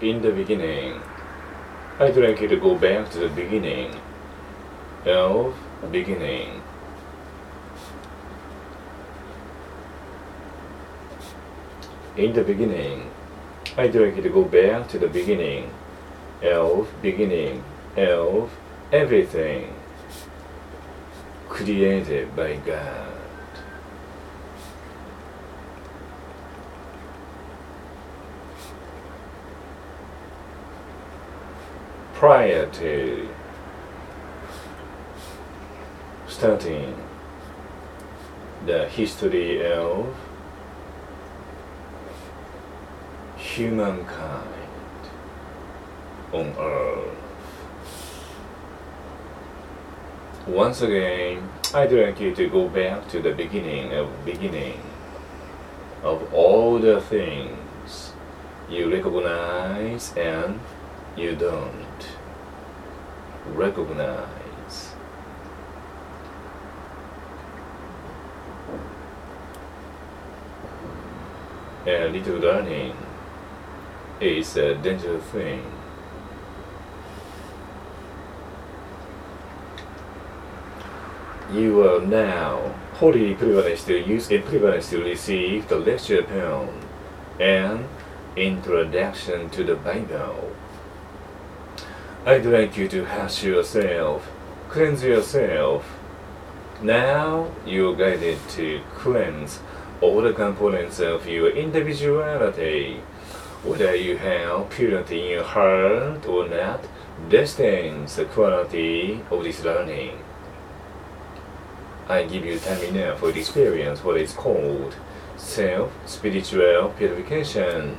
in the beginning. I'd you to go back to the beginning of beginning. In the beginning, I'd you to go back to the beginning of beginning of everything created by God. Prior to starting the history of humankind on earth. Once again, I'd like you to go back to the beginning of beginning of all the things you recognize and you don't recognize. A little learning is a dangerous thing. You are now wholly privileged to use privileged to receive the lecture poem and introduction to the Bible. I'd like you to hush yourself, cleanse yourself. Now you're guided to cleanse all the components of your individuality. Whether you have purity in your heart or not, destines the quality of this learning. I give you time enough for experience what is called self spiritual purification.